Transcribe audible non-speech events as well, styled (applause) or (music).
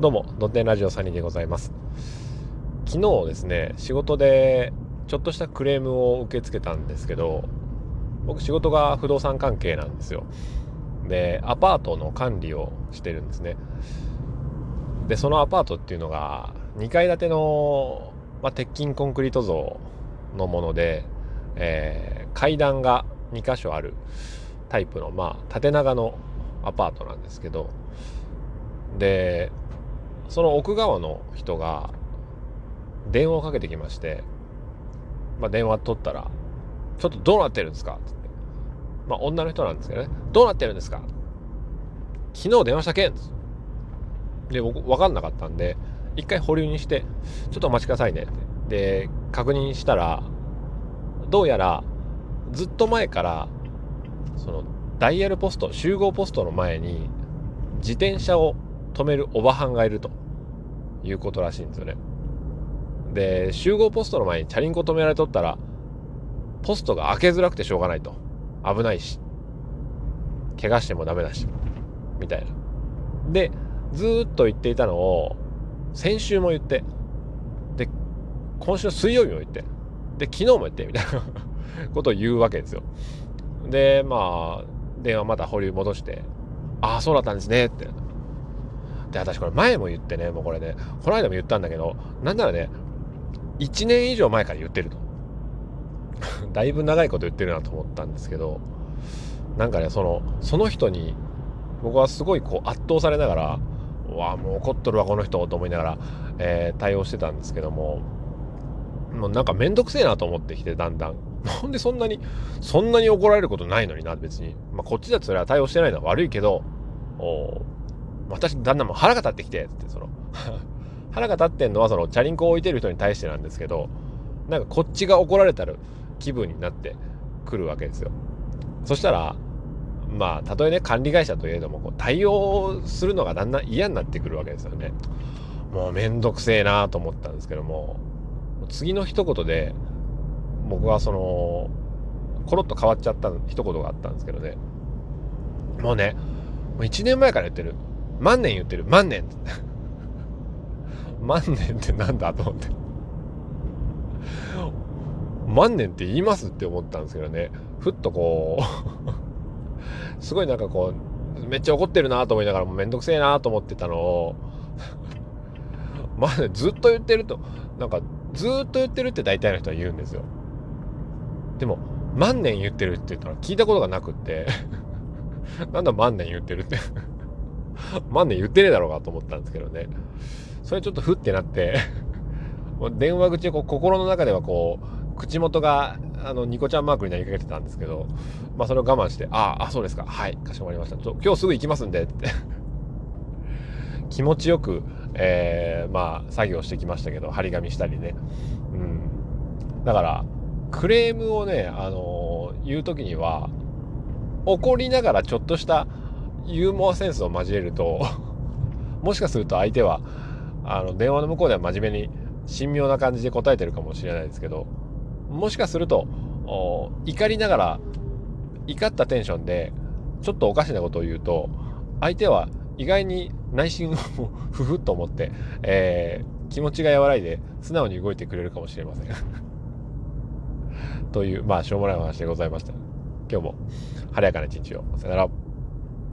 どうも、ドテンラジオサニーでございます。昨日ですね、仕事でちょっとしたクレームを受け付けたんですけど、僕仕事が不動産関係なんですよ。で、アパートの管理をしてるんですね。で、そのアパートっていうのが2階建ての、まあ、鉄筋コンクリート像のもので、えー、階段が2箇所あるタイプの、まあ、縦長のアパートなんですけど、で、その奥側の人が電話をかけてきまして、まあ、電話取ったら、ちょっとどうなってるんですか？ってって。まあ、女の人なんですけどね。どうなってるんですか昨日電話したけんで、僕、わかんなかったんで、一回保留にして、ちょっとお待ちくださいねって。で、確認したら、どうやら、ずっと前から、その、ダイヤルポスト、集合ポストの前に、自転車を止めるおばはんがいるということらしいんですよね。で、集合ポストの前にチャリンコ止められとったら、ポストが開けづらくてしょうがないと。危ないし。怪我してもダメだし。みたいな。で、ずっと言っていたのを、先週も言って、で、今週の水曜日も言って、で、昨日も言って、みたいな (laughs) ことを言うわけですよ。で、まあ、電話また保留戻して、ああ、そうだったんですね、って。で、私これ前も言ってね、もうこれね、この間も言ったんだけど、なんならね、1年以上前から言ってると。(laughs) だいぶ長いこと言ってるなと思ったんですけど、なんかね、その、その人に、僕はすごいこう圧倒されながら、うわもう怒っとるわ、この人と思いながら、えー、対応してたんですけども、もうなんかめんどくせえなと思ってきて、だんだん。なんでそんなに、そんなに怒られることないのにな、別に。まあ、こっちだとそれは対応してないのは悪いけど、お私、だんだんも腹が立ってきて、って、その (laughs) 腹が立ってんのは、その、チャリンコを置いてる人に対してなんですけど、なんかこっちが怒られたる気分になってくるわけですよ。そしたら、まあ、たとえね、管理会社といえども、こう対応するのがだんだん嫌になってくるわけですよね。もうめんどくせえなと思ったんですけども、次の一言で、僕はその、コロッと変わっちゃった一言があったんですけどね。もうね、もう1年前から言ってる。万年言ってる。万年万年ってなんだと思って。万年って言いますって思ったんですけどね。ふっとこうすごいなんかこう、めっちゃ怒ってるなと思いながらもうめんどくせえなと思ってたのをまあ、ずっと言ってると、なんかずっと言ってるって大体の人は言うんですよ。でも、万年言ってるって言ったら聞いたことがなくってなんだ万年言ってるって (laughs) 万年言ってねえだろうかと思ったんですけどね。それちょっとふってなって (laughs) 電話口でこう心の中ではこう、口元があのニコちゃんマークになりかけてたんですけど、まあそれを我慢して、ああ、そうですか、はい、かしこまりました。ちょ今日すぐ行きますんでって (laughs) 気持ちよく、えー、まあ作業してきましたけど、張り紙したりね。うん。だから、クレームをね、あのー、言う時には、怒りながらちょっとしたユーモアセンスを交えると (laughs) もしかすると相手は、あの、電話の向こうでは真面目に神妙な感じで答えてるかもしれないですけど、もしかすると、怒りながら、怒ったテンションで、ちょっとおかしなことを言うと、相手は意外に内心を (laughs) ふふっと思って、えー、気持ちが和らいで素直に動いてくれるかもしれません (laughs) という、まあ、しょうもない話でございました。今日も晴れやかな一日を。さよなら。